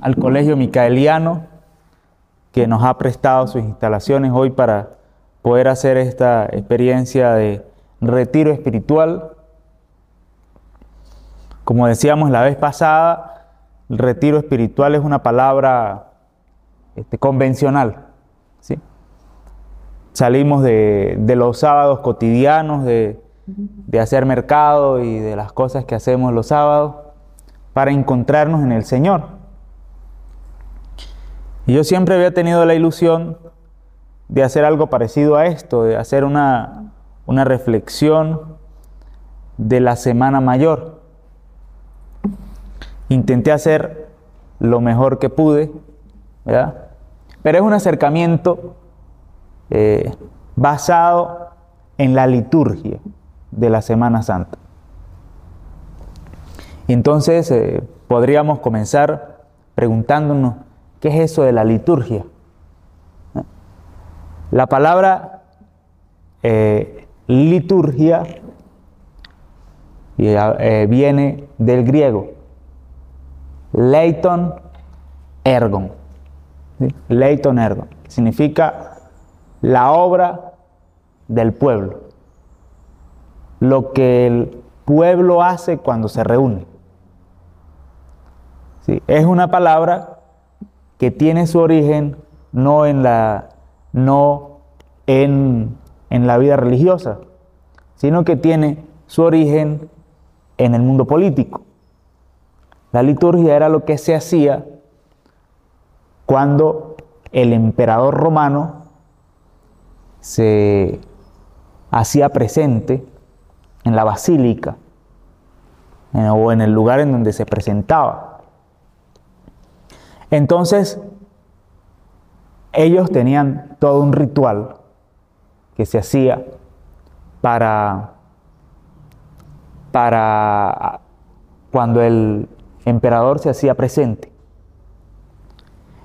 al Colegio Micaeliano, que nos ha prestado sus instalaciones hoy para poder hacer esta experiencia de retiro espiritual. Como decíamos la vez pasada, el retiro espiritual es una palabra este, convencional. ¿sí? Salimos de, los sábados cotidianos, de, de hacer mercado y de las cosas que hacemos los sábados para encontrarnos en el Señor. Y yo siempre había tenido la ilusión de hacer algo parecido a esto, de hacer una, una reflexión de la Semana Mayor. Intenté hacer lo mejor que pude, ¿verdad? Pero es un acercamiento eh, basado en la liturgia de la Semana Santa. Entonces eh, podríamos comenzar preguntándonos, ¿qué es eso de la liturgia? La palabra eh, liturgia viene del griego, leiton ergon. Leighton Ergon. Significa la obra del pueblo. Lo que el pueblo hace cuando se reúne. ¿Sí? Es una palabra que tiene su origen no en la, no en, en la vida religiosa, sino que tiene su origen en el mundo político. La liturgia era lo que se hacía cuando el emperador romano se hacía presente en la basílica o en el lugar en donde se presentaba. Entonces, ellos tenían todo un ritual que se hacía para, para cuando el emperador se hacía presente.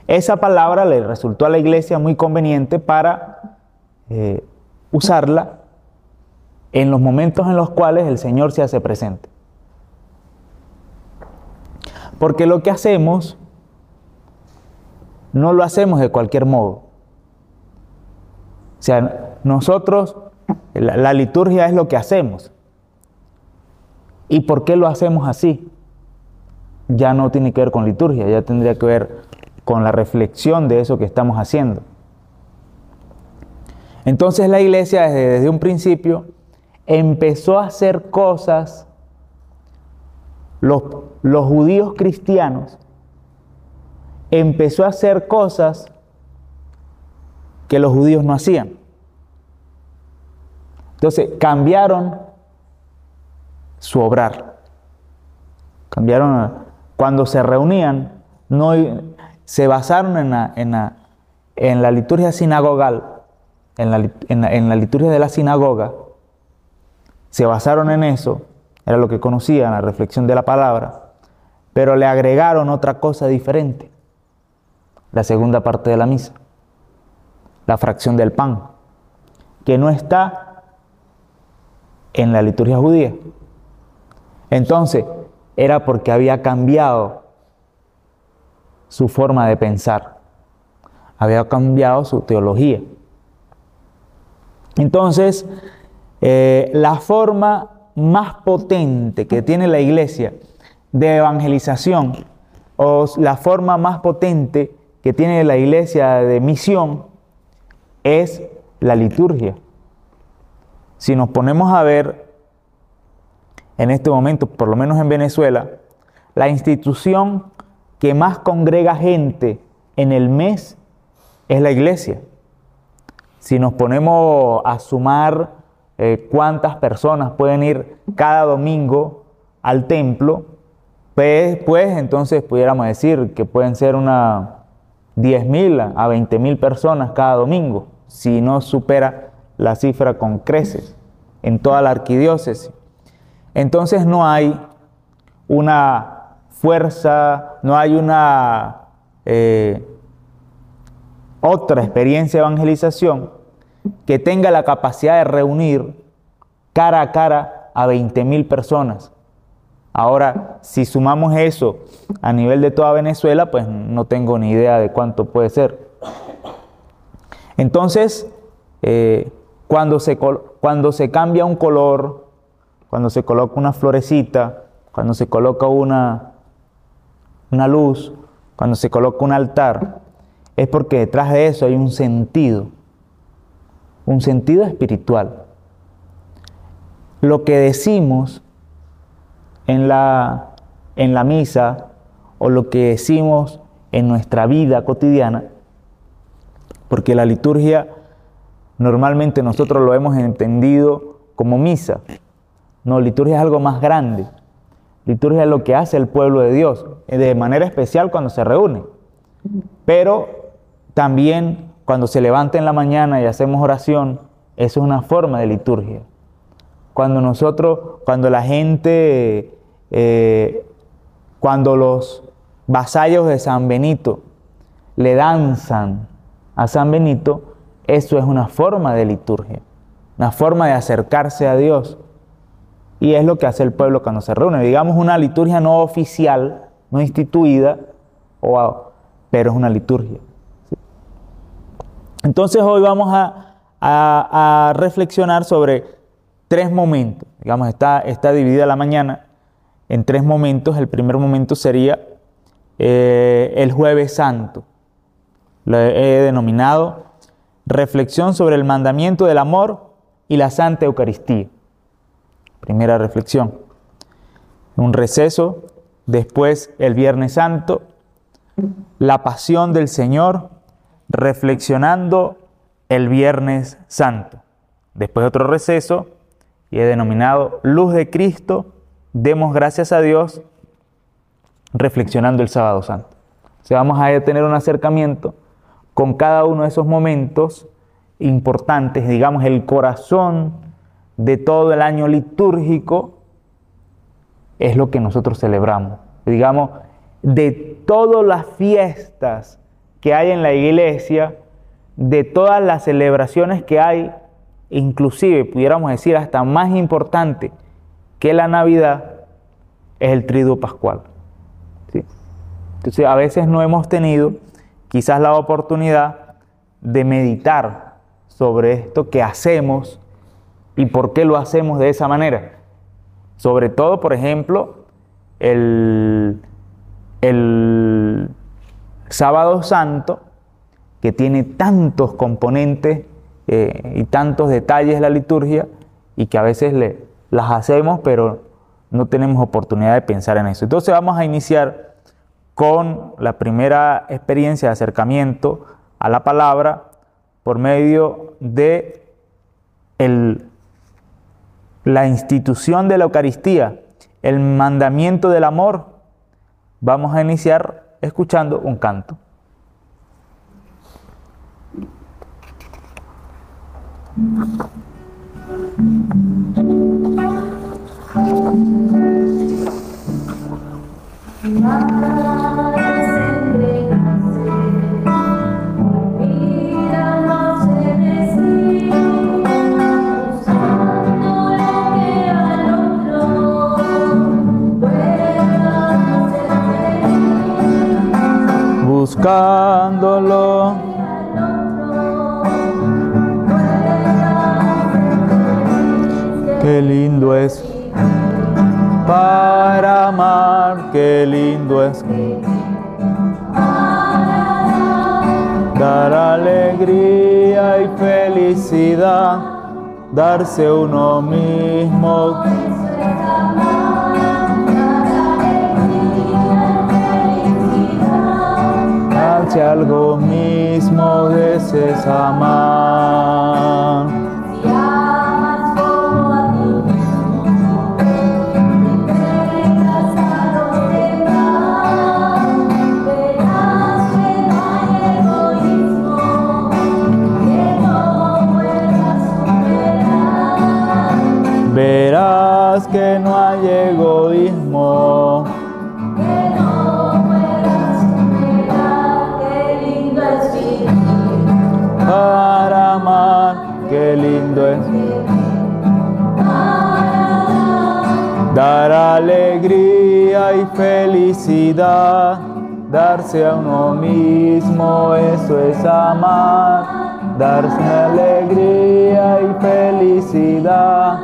Esa palabra le resultó a la iglesia muy conveniente para eh, usarla en los momentos en los cuales el Señor se hace presente. Porque lo que hacemos no lo hacemos de cualquier modo. O sea, nosotros, la, liturgia es lo que hacemos. ¿Y por qué lo hacemos así? Ya no tiene que ver con liturgia, ya tendría que ver con la reflexión de eso que estamos haciendo. Entonces la iglesia desde, un principio empezó a hacer cosas, los judíos cristianos empezó a hacer cosas que los judíos no hacían. Entonces cambiaron su obrar. Cambiaron cuando se reunían, no, se basaron en la, en la, liturgia sinagogal, en la, en la, liturgia de la sinagoga, se basaron en eso, era lo que conocían, la reflexión de la palabra, pero le agregaron otra cosa diferente, la segunda parte de la misa, la fracción del pan, que no está en la liturgia judía. Entonces, era porque había cambiado su forma de pensar, había cambiado su teología. Entonces, eh, la forma más potente que tiene la iglesia de evangelización o la forma más potente que tiene la iglesia de misión es la liturgia. Si nos ponemos a ver en este momento, por lo menos en Venezuela, la institución que más congrega gente en el mes es la iglesia. Si nos ponemos a sumar eh, cuántas personas pueden ir cada domingo al templo, pues, pues entonces pudiéramos decir que pueden ser unas 10.000 a 20.000 personas cada domingo, si no supera la cifra con creces en toda la arquidiócesis. Entonces no hay una fuerza, no hay una eh, otra experiencia de evangelización que tenga la capacidad de reunir cara a cara a 20 mil personas Ahora, si sumamos eso a nivel de toda Venezuela, pues no tengo ni idea de cuánto puede ser. Entonces, eh, cuando, se, cuando se cambia un color, cuando se coloca una florecita, cuando se coloca una, una luz, cuando se coloca un altar, es porque detrás de eso hay un sentido, un sentido espiritual. Lo que decimos en la, en la misa o lo que decimos en nuestra vida cotidiana, porque la liturgia normalmente nosotros lo hemos entendido como misa. No, liturgia es algo más grande. Liturgia es lo que hace el pueblo de Dios, de manera especial cuando se reúne. Pero también cuando se levanta en la mañana y hacemos oración, eso es una forma de liturgia. Cuando nosotros, cuando la gente, eh, cuando los vasallos de San Benito le danzan a San Benito, eso es una forma de liturgia, una forma de acercarse a Dios. Y es lo que hace el pueblo cuando se reúne. Digamos una liturgia no oficial, no instituida, pero es una liturgia. Entonces hoy vamos a, reflexionar sobre tres momentos. Digamos, está, está dividida la mañana en tres momentos. El primer momento sería eh, el jueves santo. Lo he denominado reflexión sobre el mandamiento del amor y la Santa Eucaristía. Primera reflexión. Un receso, después el Viernes Santo, la pasión del Señor, reflexionando el Viernes Santo. Después otro receso, y he denominado Luz de Cristo, demos gracias a Dios, reflexionando el Sábado Santo. O sea, vamos a tener un acercamiento con cada uno de esos momentos importantes, digamos, el corazón de todo el año litúrgico es lo que nosotros celebramos. Digamos, de todas las fiestas que hay en la iglesia, de todas las celebraciones que hay, inclusive pudiéramos decir hasta más importante que la Navidad, es el triduo pascual. Entonces a veces no hemos tenido quizás la oportunidad de meditar sobre esto que hacemos y por qué lo hacemos de esa manera. Sobre todo, por ejemplo, el, el sábado santo, que tiene tantos componentes eh, y tantos detalles la liturgia y que a veces le, las hacemos, pero no tenemos oportunidad de pensar en eso. Entonces vamos a iniciar con la primera experiencia de acercamiento a la palabra por medio de el la institución de la Eucaristía, el mandamiento del amor, vamos a iniciar escuchando un canto. Buscándolo. Qué lindo es para amar, qué lindo es dar alegría y felicidad, darse uno mismo. algo mismo desees amar. Alegría y felicidad. Darse a uno mismo, eso es amar. Darse alegría y felicidad.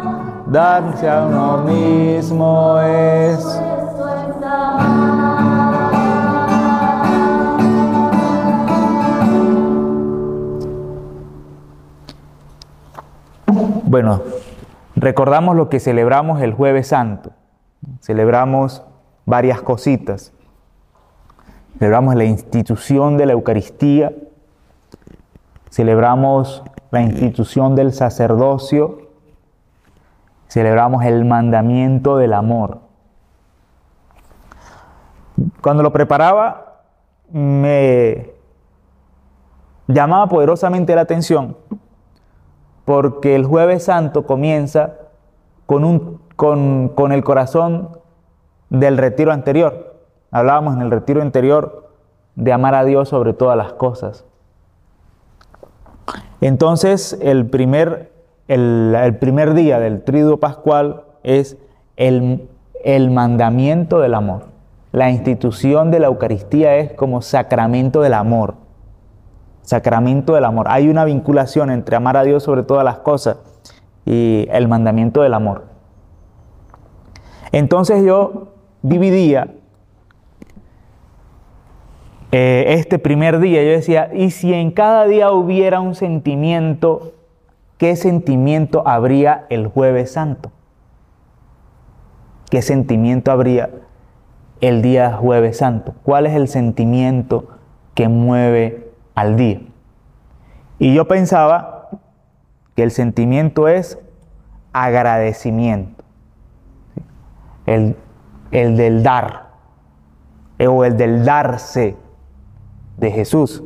Darse a uno mismo es Bueno, recordamos lo que celebramos el jueves santo. Celebramos varias cositas. Celebramos la institución de la Eucaristía. Celebramos la institución del sacerdocio. Celebramos el mandamiento del amor. Cuando lo preparaba, me llamaba poderosamente la atención porque el jueves santo comienza con, un, con, el corazón del retiro anterior. Hablábamos en el retiro anterior de amar a Dios sobre todas las cosas. Entonces, el primer, el, primer día del triduo pascual es el, el mandamiento del amor. La institución de la Eucaristía es como sacramento del amor sacramento del amor. Hay una vinculación entre amar a Dios sobre todas las cosas y el mandamiento del amor. Entonces yo dividía eh, este primer día, yo decía, ¿y si en cada día hubiera un sentimiento, qué sentimiento habría el jueves santo? ¿Qué sentimiento habría el día jueves santo? ¿Cuál es el sentimiento que mueve al día. Y yo pensaba que el sentimiento es agradecimiento, el, el del dar eh, o el del darse de Jesús.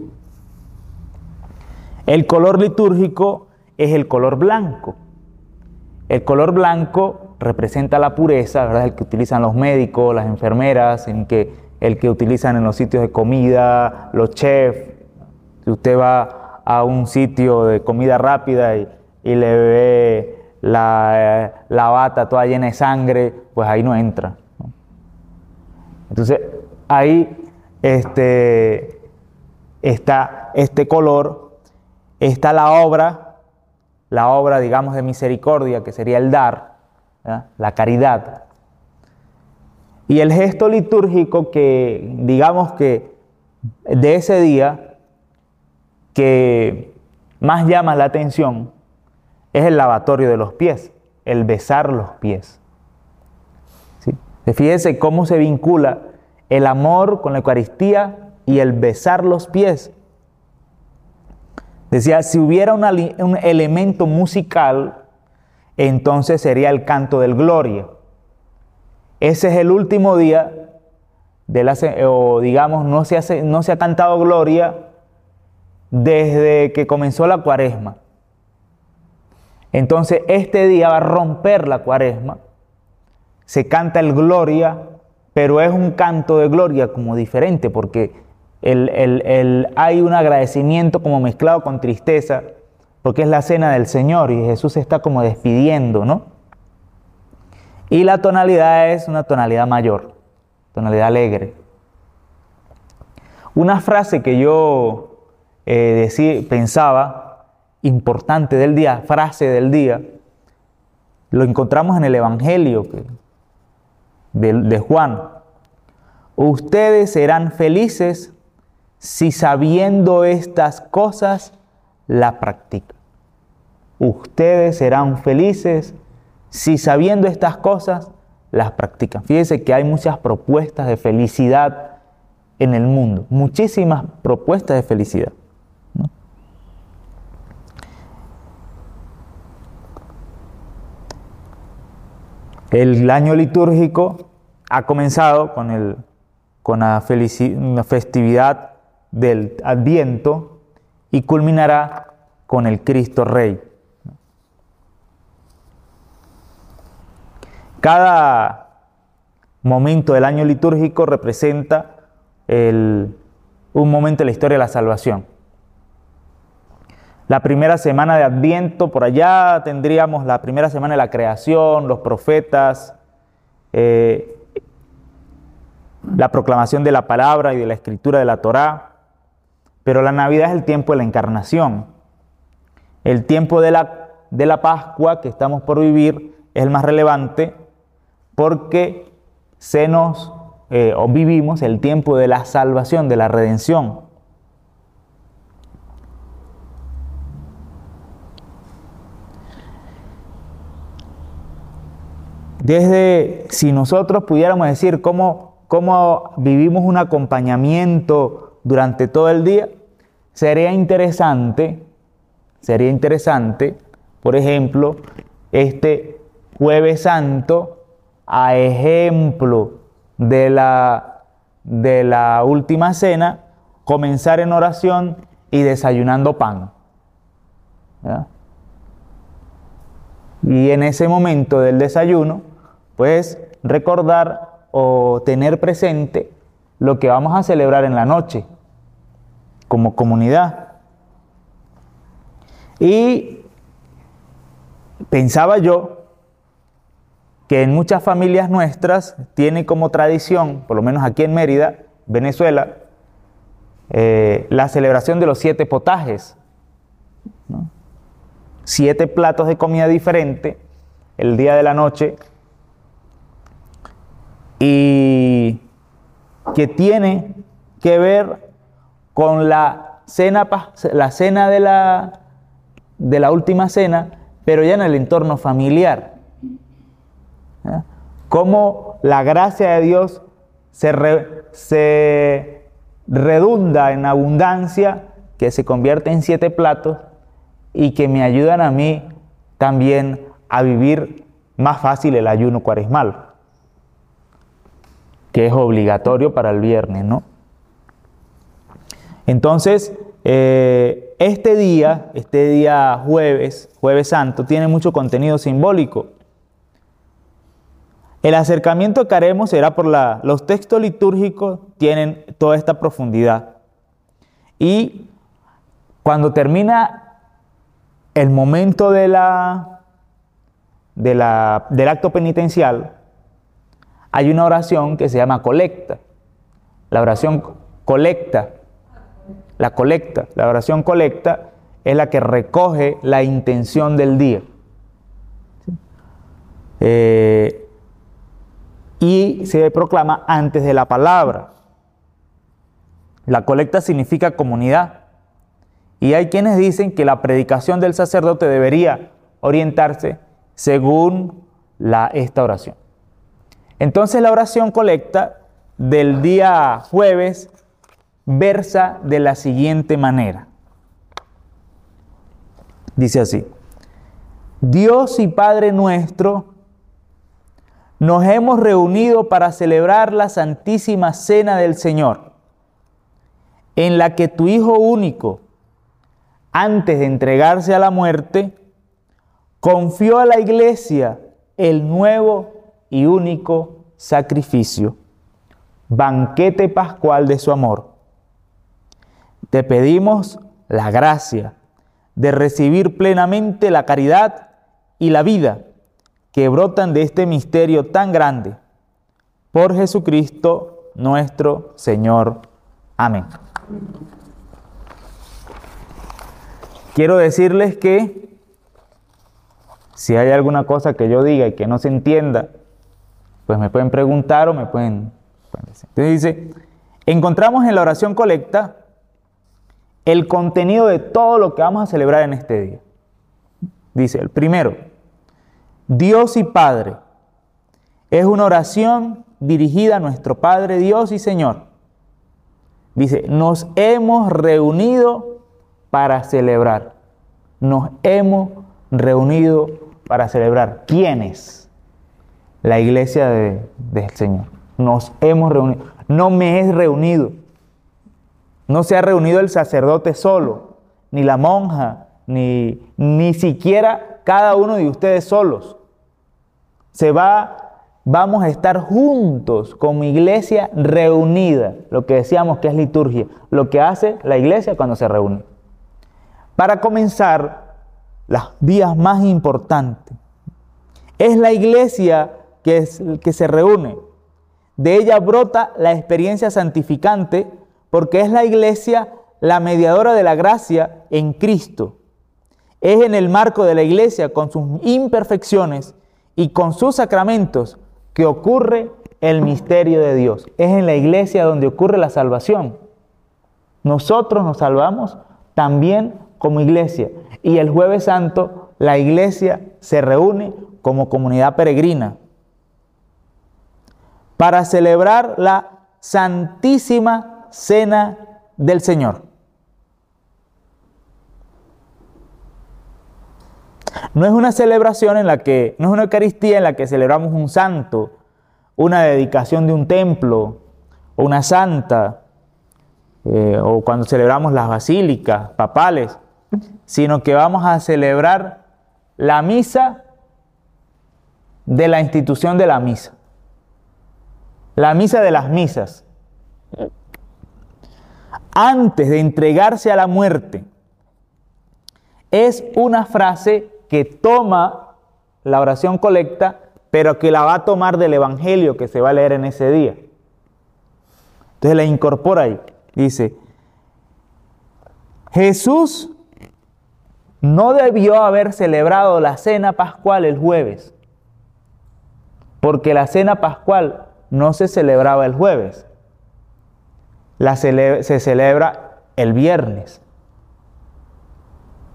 El color litúrgico es el color blanco. El color blanco representa la pureza, ¿verdad? El que utilizan los médicos, las enfermeras, en que, el que utilizan en los sitios de comida, los chefs, usted va a un sitio de comida rápida y, le ve la, bata toda llena de sangre, pues ahí no entra. Entonces, ahí este, está este color, está la obra, la obra, digamos, de misericordia, que sería el dar, la caridad. Y el gesto litúrgico que, digamos que de ese día, que más llama la atención es el lavatorio de los pies, el besar los pies. ¿Sí? Fíjese cómo se vincula el amor con la Eucaristía y el besar los pies. Decía, si hubiera un elemento musical, entonces sería el canto del Gloria. Ese es el último día de la, o digamos, no se, no se ha cantado Gloria desde que comenzó la cuaresma. Entonces este día va a romper la cuaresma. Se canta el gloria, pero es un canto de gloria como diferente porque hay un agradecimiento como mezclado con tristeza porque es la cena del Señor y Jesús está como despidiendo, ¿no? Y la tonalidad es una tonalidad mayor, tonalidad alegre. Una frase que yo eh, pensaba, importante del día, frase del día, lo encontramos en el Evangelio de, de Juan. Ustedes serán felices si sabiendo estas cosas la practican. Ustedes serán felices si sabiendo estas cosas las practican. Fíjense que hay muchas propuestas de felicidad en el mundo, muchísimas propuestas de felicidad. El año litúrgico ha comenzado con, el, con la, festividad del Adviento y culminará con el Cristo Rey. Cada momento del año litúrgico representa un momento de la historia de la salvación. La primera semana de Adviento, por allá tendríamos la primera semana de la creación, los profetas, eh, la proclamación de la palabra y de la escritura de la Torá, pero la Navidad es el tiempo de la encarnación. El tiempo de la, de la Pascua que estamos por vivir es el más relevante porque se nos eh, o vivimos el tiempo de la salvación, de la redención. Desde, si nosotros pudiéramos decir cómo, cómo vivimos un acompañamiento durante todo el día, sería interesante, sería interesante, por ejemplo, este jueves santo, a ejemplo de la, de la última cena, comenzar en oración y desayunando pan. Y en ese momento del desayuno, pues recordar o tener presente lo que vamos a celebrar en la noche como comunidad. Y pensaba yo que en muchas familias nuestras tiene como tradición, por lo menos aquí en Mérida, Venezuela, eh, la celebración de los siete potajes. Siete platos de comida diferente el día de la noche y que tiene que ver con la cena, la cena de la, de la última cena, pero ya en el entorno familiar. Cómo la gracia de Dios se, se redunda en abundancia, que se convierte en siete platos y que me ayudan a mí también a vivir más fácil el ayuno cuaresmal que es obligatorio para el viernes, ¿no? Entonces, eh, este día, este día jueves, jueves santo, tiene mucho contenido simbólico. El acercamiento que haremos será por la... Los textos litúrgicos tienen toda esta profundidad. Y cuando termina el momento de la, de la, del acto penitencial, hay una oración que se llama colecta. La oración colecta, la colecta, la oración colecta es la que recoge la intención del día. Eh, y se proclama antes de la palabra. La colecta significa comunidad. Y hay quienes dicen que la predicación del sacerdote debería orientarse según la, esta oración. Entonces la oración colecta del día jueves versa de la siguiente manera. Dice así, Dios y Padre nuestro, nos hemos reunido para celebrar la Santísima Cena del Señor, en la que tu Hijo único, antes de entregarse a la muerte, confió a la iglesia el nuevo y único sacrificio, banquete pascual de su amor. Te pedimos la gracia de recibir plenamente la caridad y la vida que brotan de este misterio tan grande. Por Jesucristo nuestro Señor. Amén. Quiero decirles que si hay alguna cosa que yo diga y que no se entienda, pues me pueden preguntar o me pueden, decir. Entonces dice, encontramos en la oración colecta el contenido de todo lo que vamos a celebrar en este día. Dice, el primero, Dios y Padre. Es una oración dirigida a nuestro Padre Dios y Señor. Dice, nos hemos reunido para celebrar. Nos hemos reunido para celebrar. ¿Quiénes? La iglesia del Señor. Nos hemos reunido. No me he reunido. No se ha reunido el sacerdote solo, ni la monja, ni, ni siquiera cada uno de ustedes solos. Se va, vamos a estar juntos como iglesia reunida, lo que decíamos que es liturgia, lo que hace la iglesia cuando se reúne. Para comenzar, las días más importantes. Es la iglesia que, que se reúne de ella brota la experiencia santificante porque es la iglesia la mediadora de la gracia en Cristo. Es en el marco de la iglesia con sus imperfecciones y con sus sacramentos que ocurre el misterio de Dios. Es en la iglesia donde ocurre la salvación. Nosotros nos salvamos también como iglesia. Y el jueves santo la iglesia se reúne como comunidad peregrina para celebrar la Santísima Cena del Señor. No es una celebración en la que, no es una Eucaristía en la que celebramos un santo, una dedicación de un templo o una santa, eh, o cuando celebramos las basílicas papales, sino que vamos a celebrar la misa de la institución de la misa. La misa de las misas. Antes de entregarse a la muerte, es una frase que toma la oración colecta, pero que la va a tomar del Evangelio que se va a leer en ese día. Entonces la incorpora ahí. Dice, Jesús no debió haber celebrado la cena pascual el jueves, porque la cena pascual no se celebraba el jueves, se celebra el viernes.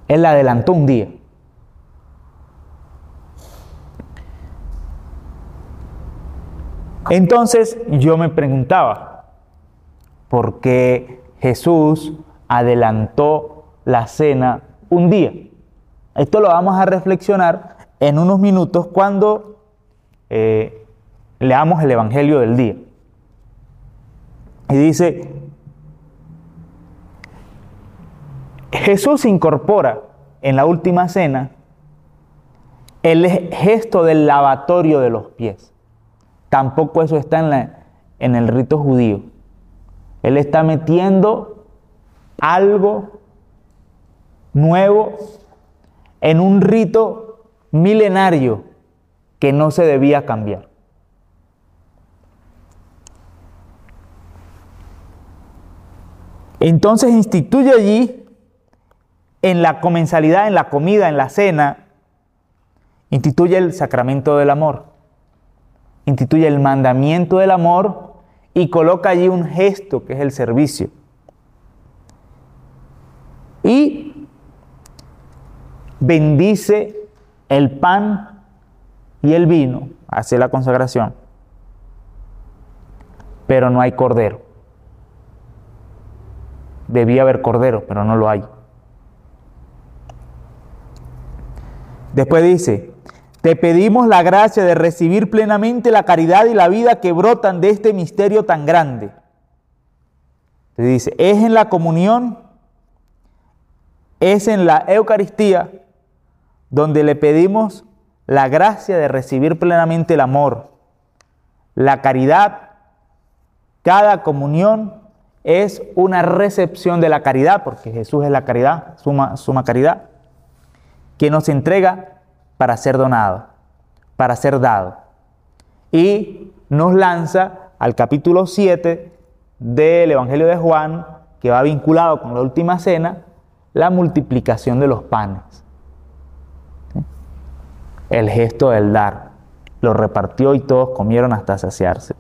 Él la adelantó un día. Entonces yo me preguntaba, ¿por qué Jesús adelantó la cena un día? Esto lo vamos a reflexionar en unos minutos cuando eh, leamos el Evangelio del día. Y dice, Jesús incorpora en la última cena el gesto del lavatorio de los pies. Tampoco eso está en, en el rito judío. Él está metiendo algo nuevo en un rito milenario que no se debía cambiar. Entonces instituye allí, en la comensalidad, en la comida, en la cena, instituye el sacramento del amor instituye el mandamiento del amor y coloca allí un gesto que es el servicio. Y bendice el pan y el vino, hace la consagración, pero no hay cordero. Debía haber cordero, pero no lo hay. Después dice, te pedimos la gracia de recibir plenamente la caridad y la vida que brotan de este misterio tan grande. Te dice, es en la comunión, es en la Eucaristía donde le pedimos la gracia de recibir plenamente el amor, la caridad. Cada comunión es una recepción de la caridad, porque Jesús es la caridad, suma, suma caridad, que nos entrega para ser donado, para ser dado. Y nos lanza al capítulo 7 del Evangelio de Juan, que va vinculado con la última cena, la multiplicación de los panes. El gesto del dar. Lo repartió y todos comieron hasta saciarse.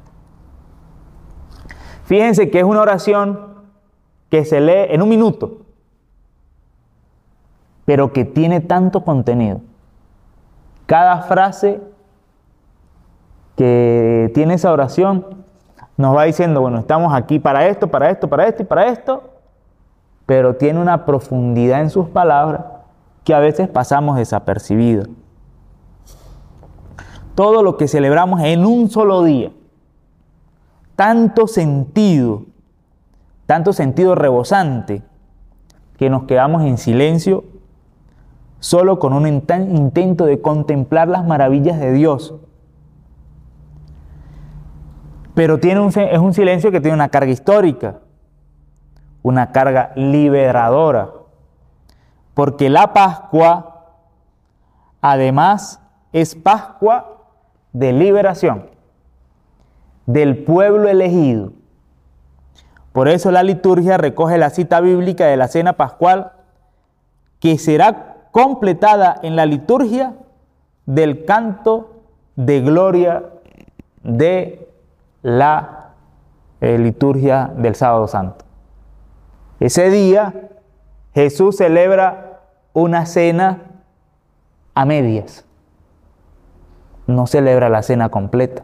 Fíjense que es una oración que se lee en un minuto, pero que tiene tanto contenido. Cada frase que tiene esa oración nos va diciendo, bueno, estamos aquí para esto, para esto, para esto y para esto, pero tiene una profundidad en sus palabras que a veces pasamos desapercibido. Todo lo que celebramos en un solo día, tanto sentido, tanto sentido rebosante, que nos quedamos en silencio solo con un intento de contemplar las maravillas de Dios. Pero tiene un, es un silencio que tiene una carga histórica, una carga liberadora, porque la Pascua además es Pascua de liberación. Del pueblo elegido. Por eso la liturgia recoge la cita bíblica de la cena pascual que será completada en la liturgia del canto de gloria de la eh, liturgia del sábado santo. Ese día Jesús celebra una cena a medias. No celebra la cena completa.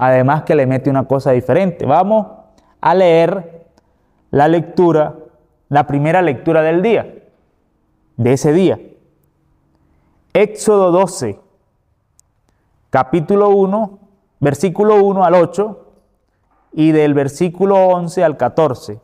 Además que le mete una cosa diferente. Vamos a leer la lectura, la primera lectura del día, de ese día. Éxodo 12, capítulo 1, versículo 1 al 8 y del versículo 11 al 14.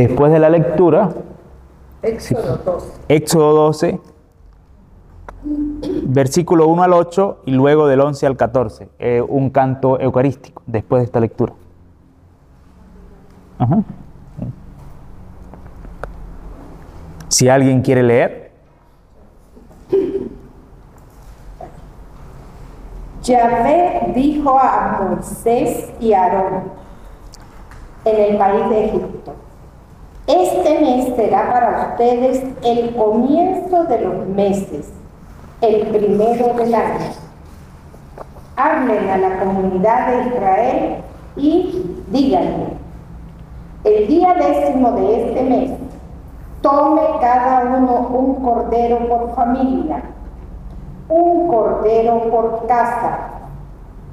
Después de la lectura, Éxodo 12. Éxodo 12, versículo 1 al 8 y luego del 11 al 14, eh, un canto eucarístico después de esta lectura. Ajá. Si alguien quiere leer, Yahvé dijo a Moisés y a Aarón en el país de Egipto, este mes será para ustedes el comienzo de los meses, el primero del año. Hablen a la comunidad de Israel y díganle, el día décimo de este mes, tome cada uno un cordero por familia, un cordero por casa.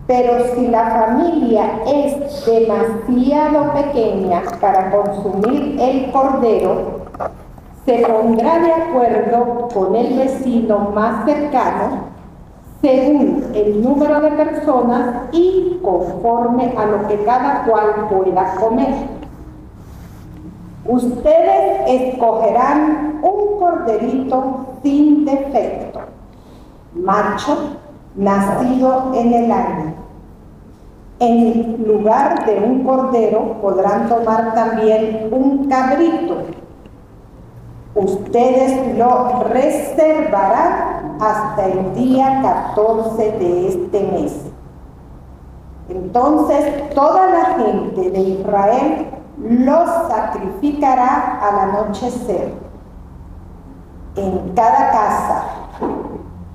Pero si la familia es demasiado pequeña para consumir el cordero, se pondrá de acuerdo con el vecino más cercano según el número de personas y conforme a lo que cada cual pueda comer. Ustedes escogerán un corderito sin defecto, macho, nacido en el año. En lugar de un cordero podrán tomar también un cabrito. Ustedes lo reservarán hasta el día 14 de este mes. Entonces toda la gente de Israel lo sacrificará al anochecer. En cada casa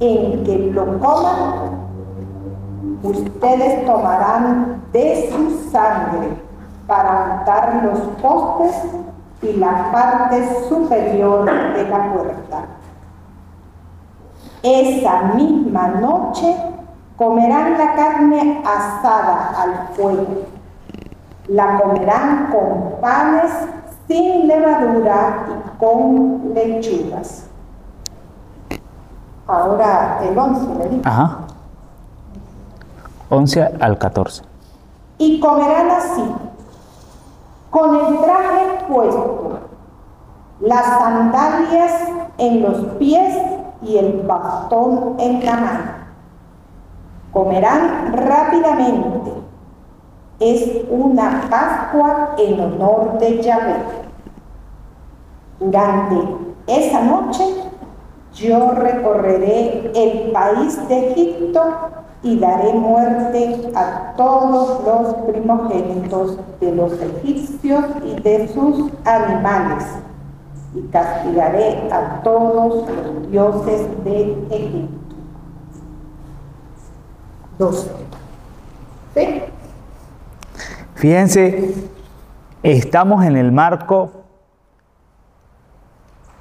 en que lo coman, ustedes tomarán de su sangre para untar los postes y la parte superior de la puerta. Esa misma noche comerán la carne asada al fuego. La comerán con panes sin levadura y con lechugas. Ahora el 11, ¿me dijo? ajá, 11 al 14. Y comerán así, con el traje puesto, las sandalias en los pies y el bastón en la mano. Comerán rápidamente. Es una Pascua en honor de Yahvé. Durante esa noche yo recorreré el país de Egipto y daré muerte a todos los primogénitos de los egipcios y de sus animales, y castigaré a todos los dioses de Egipto. 12. ¿Sí? Fíjense, estamos en el marco,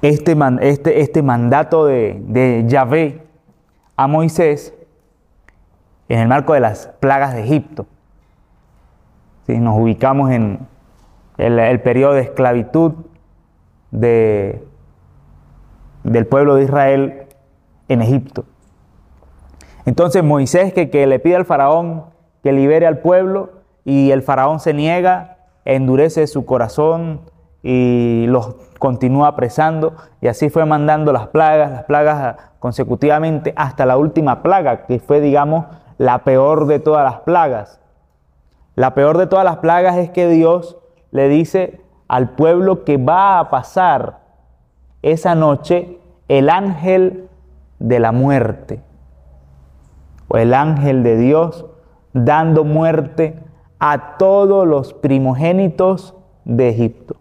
este, este, este mandato de, de Yahvé a Moisés, en el marco de las plagas de Egipto. Sí, nos ubicamos en el, el periodo de esclavitud de, del pueblo de Israel en Egipto. Entonces Moisés que, que le pide al faraón que libere al pueblo y el faraón se niega, endurece su corazón y los continúa apresando y así fue mandando las plagas, las plagas consecutivamente hasta la última plaga, que fue, digamos, la peor de todas las plagas. La peor de todas las plagas es que Dios le dice al pueblo que va a pasar esa noche el ángel de la muerte, o el ángel de Dios dando muerte a todos los primogénitos de Egipto.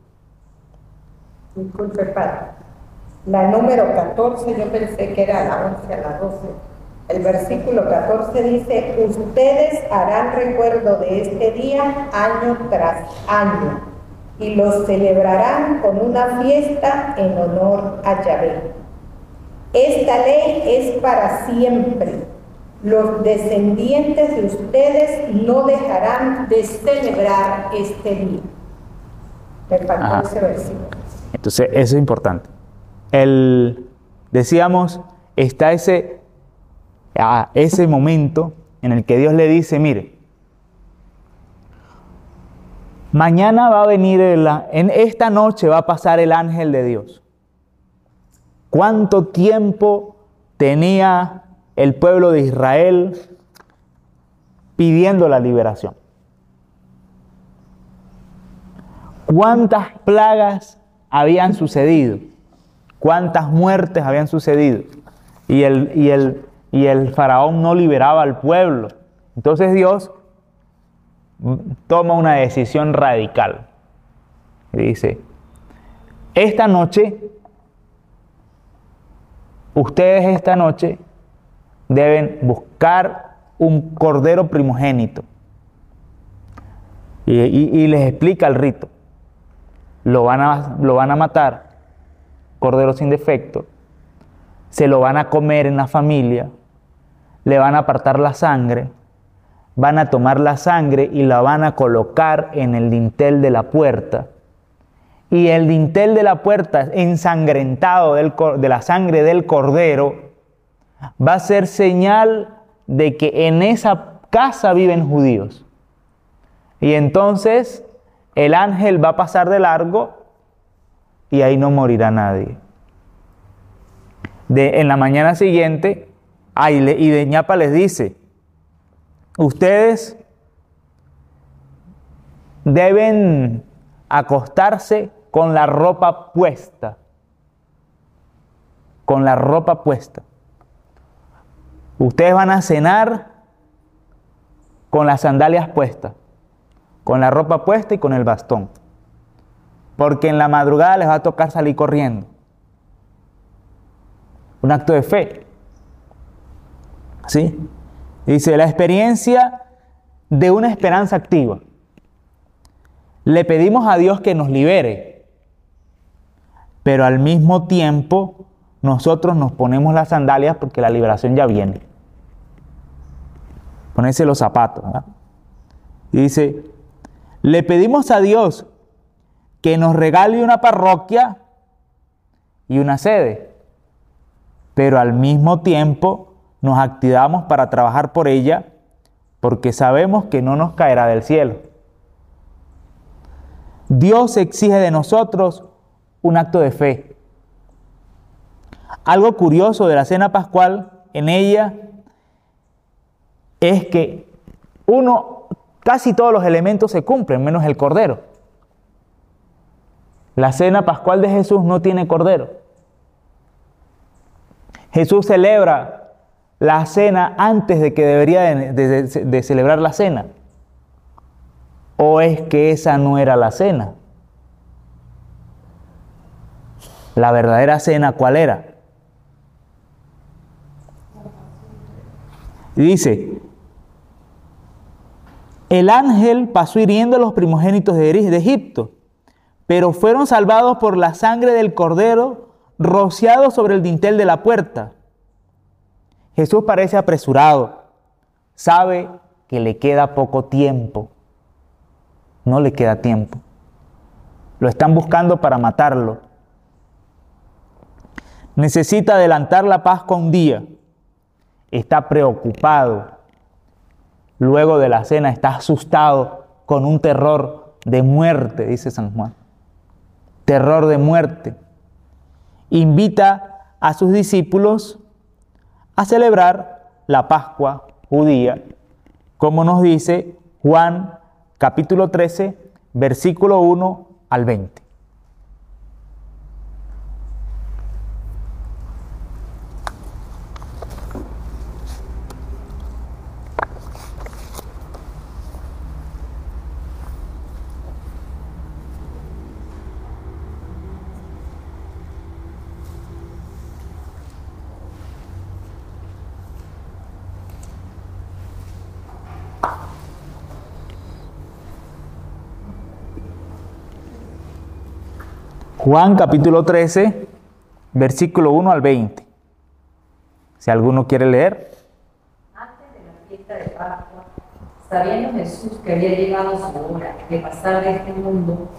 Disculpe, padre. La número 14, yo pensé que era la 11 a la 12. El versículo 14 dice, ustedes harán recuerdo de este día año tras año y lo celebrarán con una fiesta en honor a Yahvé. Esta ley es para siempre. Los descendientes de ustedes no dejarán de celebrar este día. Me faltó ese versículo. Entonces, eso es importante. El, decíamos, está ese, ese momento en el que Dios le dice, mire, mañana va a venir, en esta noche va a pasar el ángel de Dios. ¿Cuánto tiempo tenía el pueblo de Israel pidiendo la liberación? ¿Cuántas plagas habían sucedido? ¿Cuántas muertes habían sucedido? Y el, y el, y el faraón no liberaba al pueblo. Entonces Dios toma una decisión radical. Y dice, esta noche ustedes esta noche deben buscar un cordero primogénito. Y, les explica el rito. Lo van, a, lo van a matar, cordero sin defecto. Se lo van a comer en la familia. Le van a apartar la sangre. Van a tomar la sangre y la van a colocar en el dintel de la puerta y el dintel de la puerta ensangrentado de la sangre del cordero va a ser señal de que en esa casa viven judíos. Y entonces el ángel va a pasar de largo y ahí no morirá nadie. De, en la mañana siguiente, y de ñapa les dice, ustedes deben acostarse con la ropa puesta. Con la ropa puesta. Ustedes van a cenar con las sandalias puestas, con la ropa puesta y con el bastón. Porque en la madrugada les va a tocar salir corriendo. Un acto de fe. ¿Sí? Dice, la experiencia de una esperanza activa. Le pedimos a Dios que nos libere pero al mismo tiempo nosotros nos ponemos las sandalias porque la liberación ya viene. Ponerse los zapatos. Y dice, le pedimos a Dios que nos regale una parroquia y una sede, pero al mismo tiempo nos activamos para trabajar por ella porque sabemos que no nos caerá del cielo. Dios exige de nosotros un acto de fe. Algo curioso de la cena pascual en ella es que uno, casi todos los elementos se cumplen, menos el cordero. La cena pascual de Jesús no tiene cordero. Jesús celebra la cena antes de que debería de, celebrar la cena. ¿O es que esa no era la cena? La verdadera cena, ¿cuál era? Dice, el ángel pasó hiriendo a los primogénitos de Egipto, pero fueron salvados por la sangre del cordero rociado sobre el dintel de la puerta. Jesús parece apresurado, sabe que le queda poco tiempo, no le queda tiempo. Lo están buscando para matarlo. Necesita adelantar la paz con un día, está preocupado, luego de la cena está asustado con un terror de muerte, dice San Juan. terror de muerte. Invita a sus discípulos a celebrar la Pascua judía, como nos dice Juan capítulo 13, versículo 1 al 20. Juan capítulo 13, versículo 1 al 20. Si alguno quiere leer. Antes de la fiesta de Pascua, sabiendo Jesús que había llegado su hora de pasar de este mundo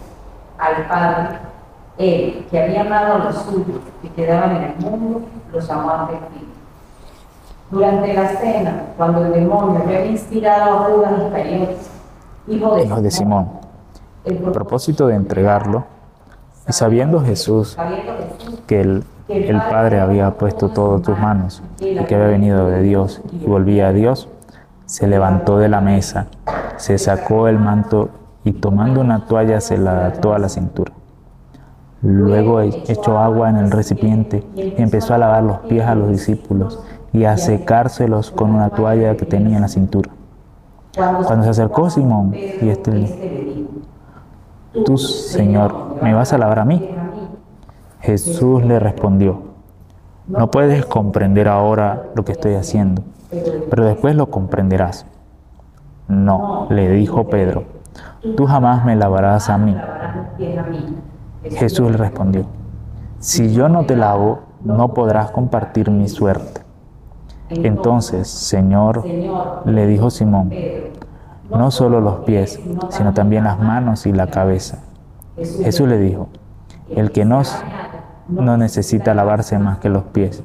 al Padre, él, que había amado a los suyos que quedaban en el mundo, los amó ante fin. Durante la cena, cuando el demonio había inspirado a Judas Iscariote, hijo de, Hijo de Simón, el propósito de entregarlo, y sabiendo Jesús que el, el Padre había puesto todo tus manos y que había venido de Dios y volvía a Dios, se levantó de la mesa, se sacó el manto y tomando una toalla se la ató a la cintura. Luego echó agua en el recipiente y empezó a lavar los pies a los discípulos y a secárselos con una toalla que tenía en la cintura. Cuando se acercó Simón y este le dijo, Tú, Señor, ¿me vas a lavar a mí? Jesús le respondió, no puedes comprender ahora lo que estoy haciendo, pero después lo comprenderás. No, le dijo Pedro, tú jamás me lavarás a mí. Jesús le respondió, si yo no te lavo, no podrás compartir mi suerte. Entonces, Señor, le dijo Simón, no solo los pies, sino también las manos y la cabeza. Jesús le dijo, el que no, no necesita lavarse más que los pies,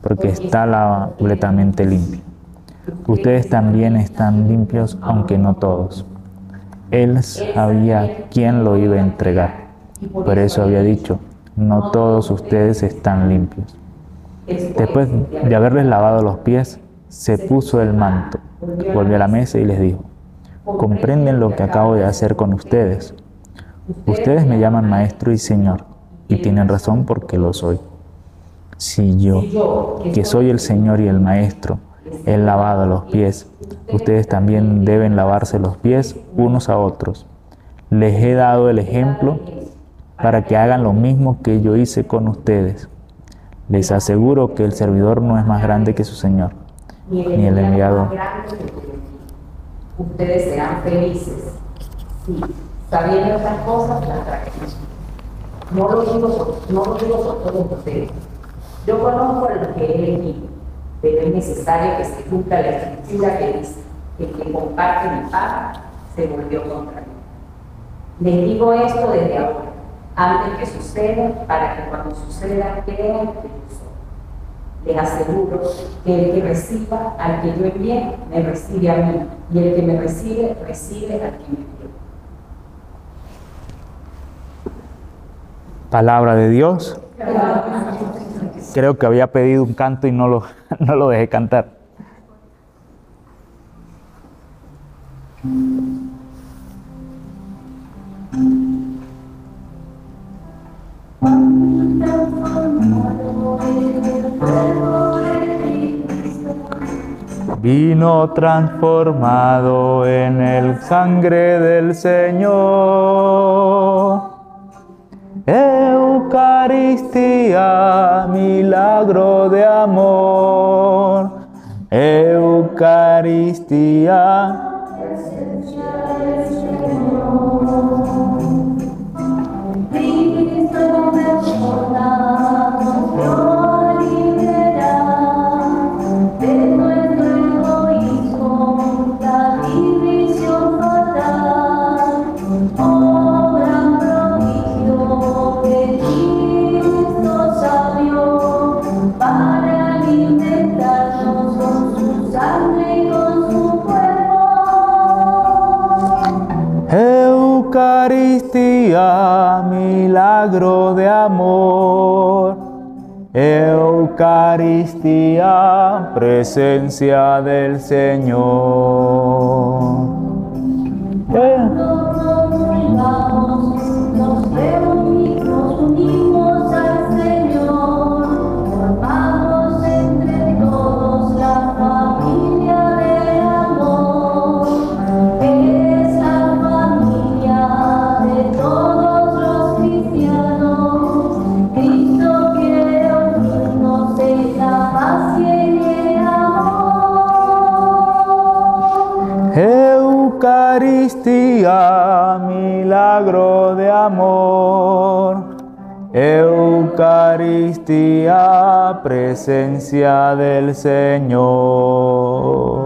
porque está completamente limpio. Ustedes también están limpios, aunque no todos. Él sabía quién lo iba a entregar. Por eso había dicho, no todos ustedes están limpios. Después de haberles lavado los pies, se puso el manto, volvió a la mesa y les dijo, comprenden lo que acabo de hacer con ustedes. Ustedes me llaman maestro y señor, y tienen razón porque lo soy. Si yo, que soy el señor y el maestro, he lavado los pies, ustedes también deben lavarse los pies unos a otros. Les he dado el ejemplo para que hagan lo mismo que yo hice con ustedes. Les aseguro que el servidor no es más grande que su señor, ni el enviado. Ustedes serán felices. Sí, sabiendo estas cosas, las traemos. No lo digo por, no lo ustedes. Yo conozco a los que he elegido, pero es necesario que se cumpla la escritura que dice, el que comparte mi pan se volvió contra mí. Les digo esto desde ahora, antes que suceda, para que cuando suceda crean que yo soy. Les aseguro que el que reciba al que yo envié, me recibe a mí, y el que me recibe, recibe al que me envió. Palabra de Dios. Creo que había pedido un canto y no lo, no lo dejé cantar. Vino transformado en el sangre del Señor. Eucaristía, milagro de amor. Eucaristía. Eucaristía, milagro de amor. Eucaristía, presencia del Señor. Eh. Milagro de amor. Eucaristía, presencia del Señor.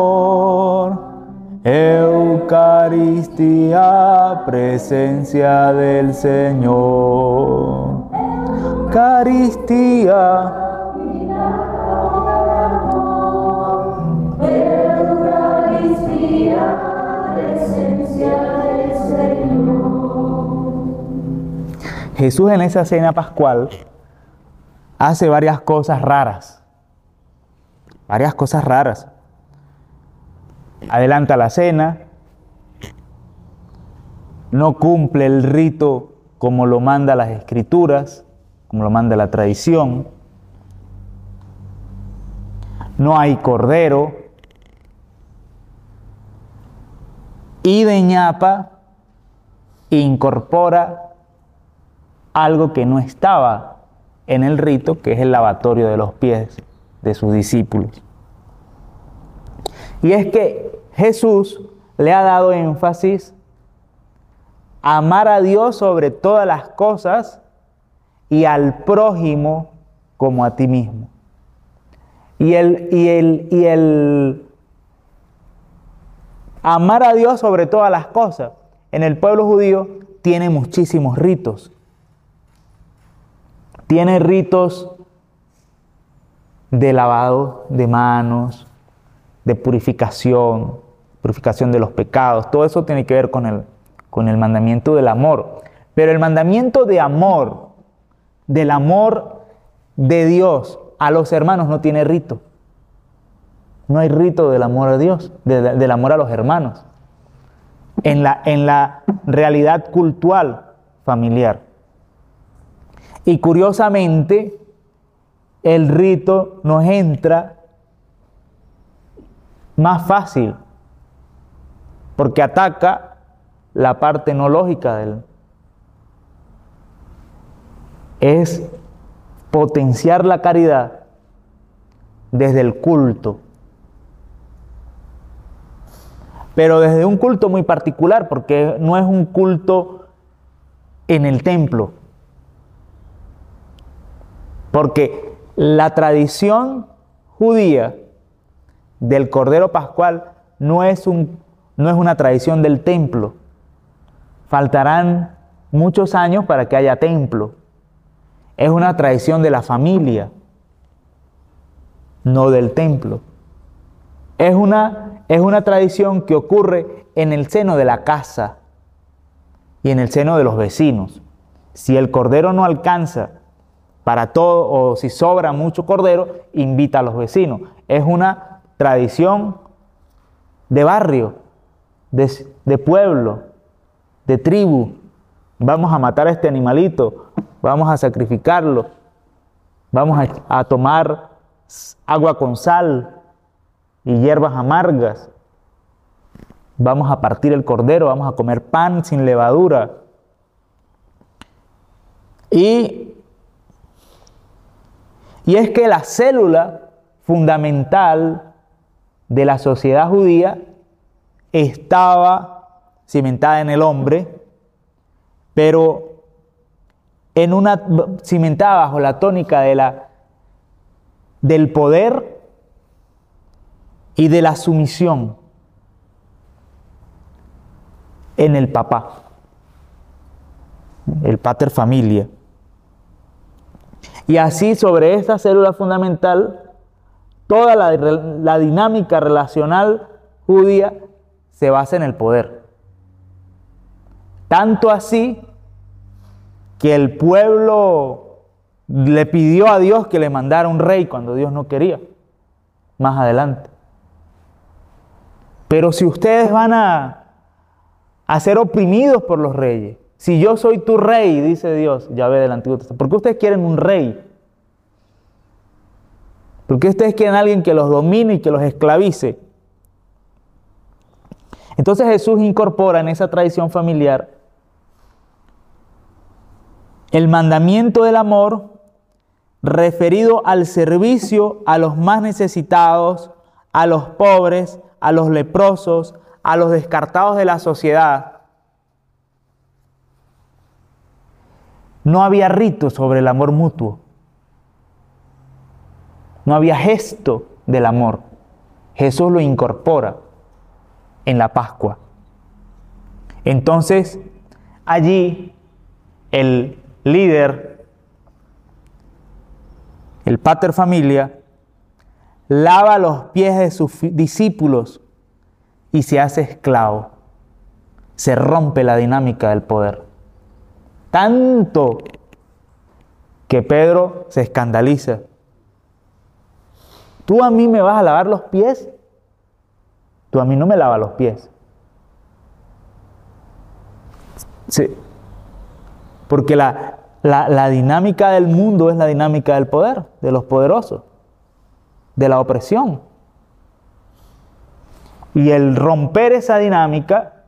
Amor. Eucaristía, presencia del Señor. Eucaristía, Eucaristía, presencia del Señor. Jesús en esa cena pascual hace varias cosas raras. Varias cosas raras. Adelanta la cena, no cumple el rito como lo manda las escrituras, como lo manda la tradición. No hay cordero. Y de ñapa incorpora algo que no estaba en el rito, que es el lavatorio de los pies de sus discípulos. Y es que Jesús le ha dado énfasis a amar a Dios sobre todas las cosas y al prójimo como a ti mismo. Y el, y el, y el amar a Dios sobre todas las cosas en el pueblo judío tiene muchísimos ritos. Tiene ritos de lavado de manos, de purificación, purificación de los pecados. Todo eso tiene que ver con el, con el mandamiento del amor. Pero el mandamiento de amor, del amor de Dios a los hermanos no tiene rito. No hay rito del amor a Dios, de- de- del amor a los hermanos. En la, en la realidad cultural familiar. Y curiosamente, el rito nos entra más fácil, porque ataca la parte no lógica del... Es potenciar la caridad desde el culto, pero desde un culto muy particular, porque no es un culto en el templo, porque la tradición judía del Cordero Pascual no es, un, no es una tradición del templo. Faltarán muchos años para que haya templo. Es una tradición de la familia, no del templo. Es una, es una tradición que ocurre en el seno de la casa y en el seno de los vecinos. Si el cordero no alcanza para todo o si sobra mucho cordero, invita a los vecinos. Es una tradición de barrio, de, pueblo, de tribu. Vamos a matar a este animalito, vamos a sacrificarlo, vamos a, a tomar agua con sal y hierbas amargas. Vamos a partir el cordero, vamos a comer pan sin levadura. Y, y es que la célula fundamental de la sociedad judía estaba cimentada en el hombre pero en una cimentada bajo la tónica de la, del poder y de la sumisión en el papá, el pater familia. Y así sobre esta célula fundamental, toda la, dinámica relacional judía se basa en el poder. Tanto así que el pueblo le pidió a Dios que le mandara un rey cuando Dios no quería, más adelante. Pero si ustedes van a, a ser oprimidos por los reyes, si yo soy tu rey, dice Dios, ya ve del Antiguo Testamento, ¿por qué ustedes quieren un rey? ¿Por qué ustedes quieren alguien que los domine y que los esclavice? Entonces Jesús incorpora en esa tradición familiar el mandamiento del amor referido al servicio a los más necesitados, a los pobres, a los leprosos, a los descartados de la sociedad. No había rito sobre el amor mutuo. No había gesto del amor. Jesús lo incorpora en la Pascua. Entonces, allí el líder, el pater familia, lava los pies de sus discípulos y se hace esclavo. Se rompe la dinámica del poder. Tanto que Pedro se escandaliza. ¿Tú a mí me vas a lavar los pies? Tú a mí no me lavas los pies. Sí. Porque la, la, la dinámica del mundo es la dinámica del poder, de los poderosos de la opresión. Y el romper esa dinámica,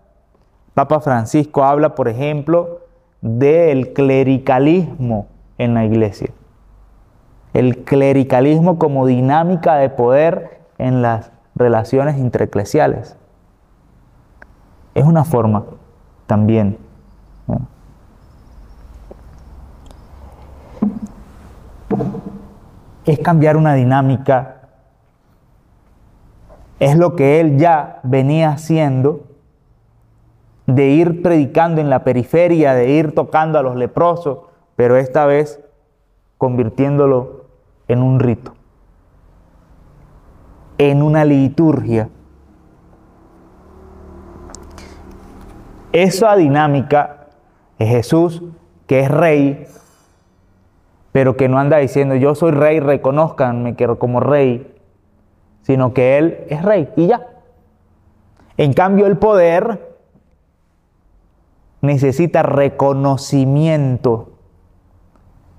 Papa Francisco habla, por ejemplo, del clericalismo en la iglesia. El clericalismo como dinámica de poder en las relaciones intereclesiales. Es una forma también. Es cambiar una dinámica es lo que él ya venía haciendo, de ir predicando en la periferia, de ir tocando a los leprosos, pero esta vez convirtiéndolo en un rito, en una liturgia. Esa dinámica es Jesús, que es rey, pero que no anda diciendo yo soy rey, reconozcanme como rey, sino que Él es rey y ya. En cambio, el poder necesita reconocimiento,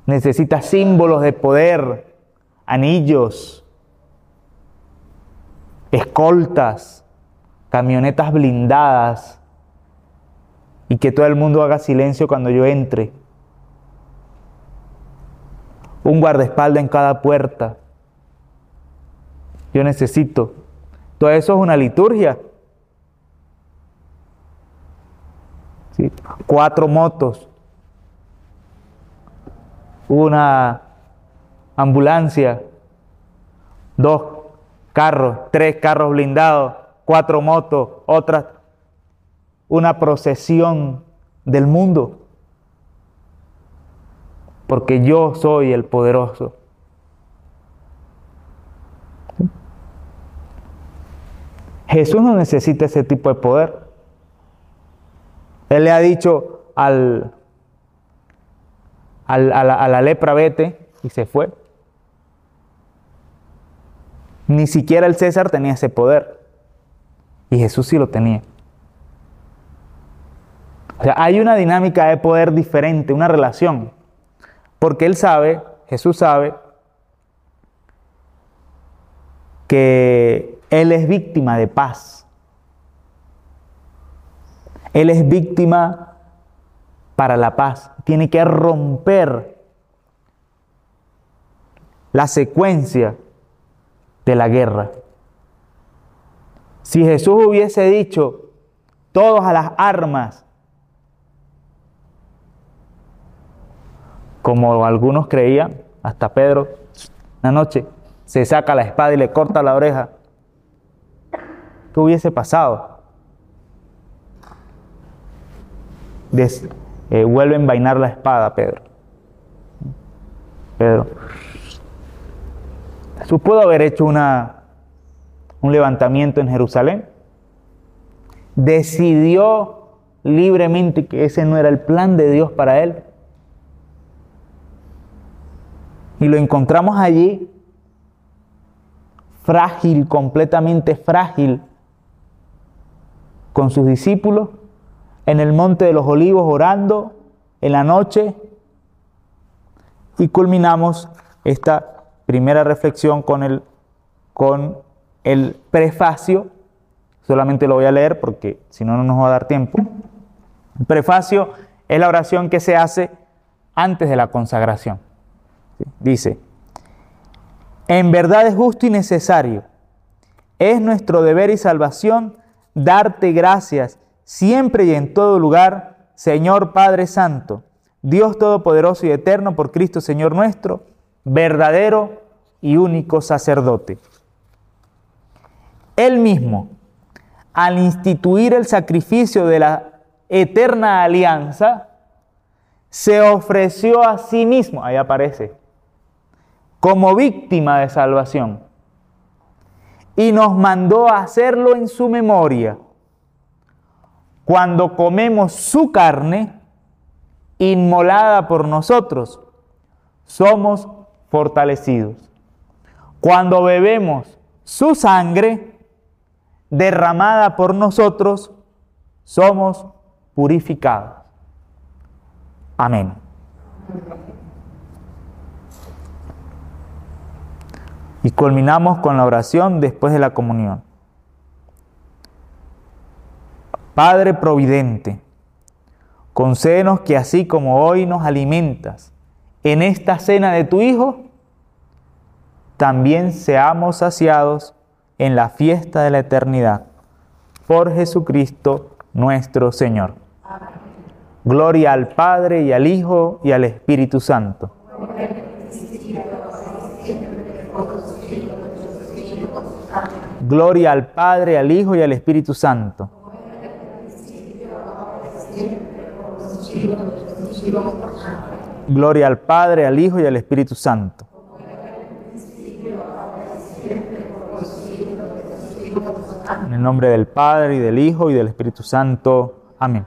necesita símbolos de poder, anillos, escoltas, camionetas blindadas y que todo el mundo haga silencio cuando yo entre. Un guardaespaldas en cada puerta yo necesito. Todo eso es una liturgia. Cuatro motos, una ambulancia, dos carros, tres carros blindados, cuatro motos, otras, una procesión del mundo. Porque yo soy el poderoso. Jesús no necesita ese tipo de poder. Él le ha dicho al, a, la, a la lepra vete y se fue. Ni siquiera el César tenía ese poder. Y Jesús sí lo tenía. O sea, hay una dinámica de poder diferente, una relación. Porque Él sabe, Jesús sabe, que él es víctima de paz. Él es víctima para la paz. Tiene que romper la secuencia de la guerra. Si Jesús hubiese dicho, todos a las armas, como algunos creían, hasta Pedro, una noche, se saca la espada y le corta la oreja. ¿Qué hubiese pasado? Des- eh, vuelve a envainar la espada, Pedro. Pedro. Jesús pudo haber hecho un levantamiento en Jerusalén. Decidió libremente que ese no era el plan de Dios para él. Y lo encontramos allí frágil, completamente frágil, con sus discípulos en el monte de los olivos orando en la noche. Y culminamos esta primera reflexión con el, con el prefacio. Solamente lo voy a leer porque si no, no nos va a dar tiempo. El prefacio es la oración que se hace antes de la consagración. Dice, en verdad es justo y necesario, es nuestro deber y salvación darte gracias siempre y en todo lugar, Señor Padre Santo, Dios Todopoderoso y Eterno por Cristo Señor nuestro, verdadero y único sacerdote. Él mismo, al instituir el sacrificio de la eterna alianza, se ofreció a sí mismo, ahí aparece, como víctima de salvación. Y nos mandó a hacerlo en su memoria. Cuando comemos su carne, inmolada por nosotros, somos fortalecidos. Cuando bebemos su sangre, derramada por nosotros, somos purificados. Amén. Y culminamos con la oración después de la comunión. Padre Providente, concédenos que así como hoy nos alimentas en esta cena de tu Hijo, también seamos saciados en la fiesta de la eternidad. Por Jesucristo nuestro Señor. Gloria al Padre y al Hijo y al Espíritu Santo. Gloria al Padre, al Hijo y al Espíritu Santo. Gloria al Padre, al Hijo y al Espíritu Santo. En el nombre del Padre y del Hijo y del Espíritu Santo. Amén.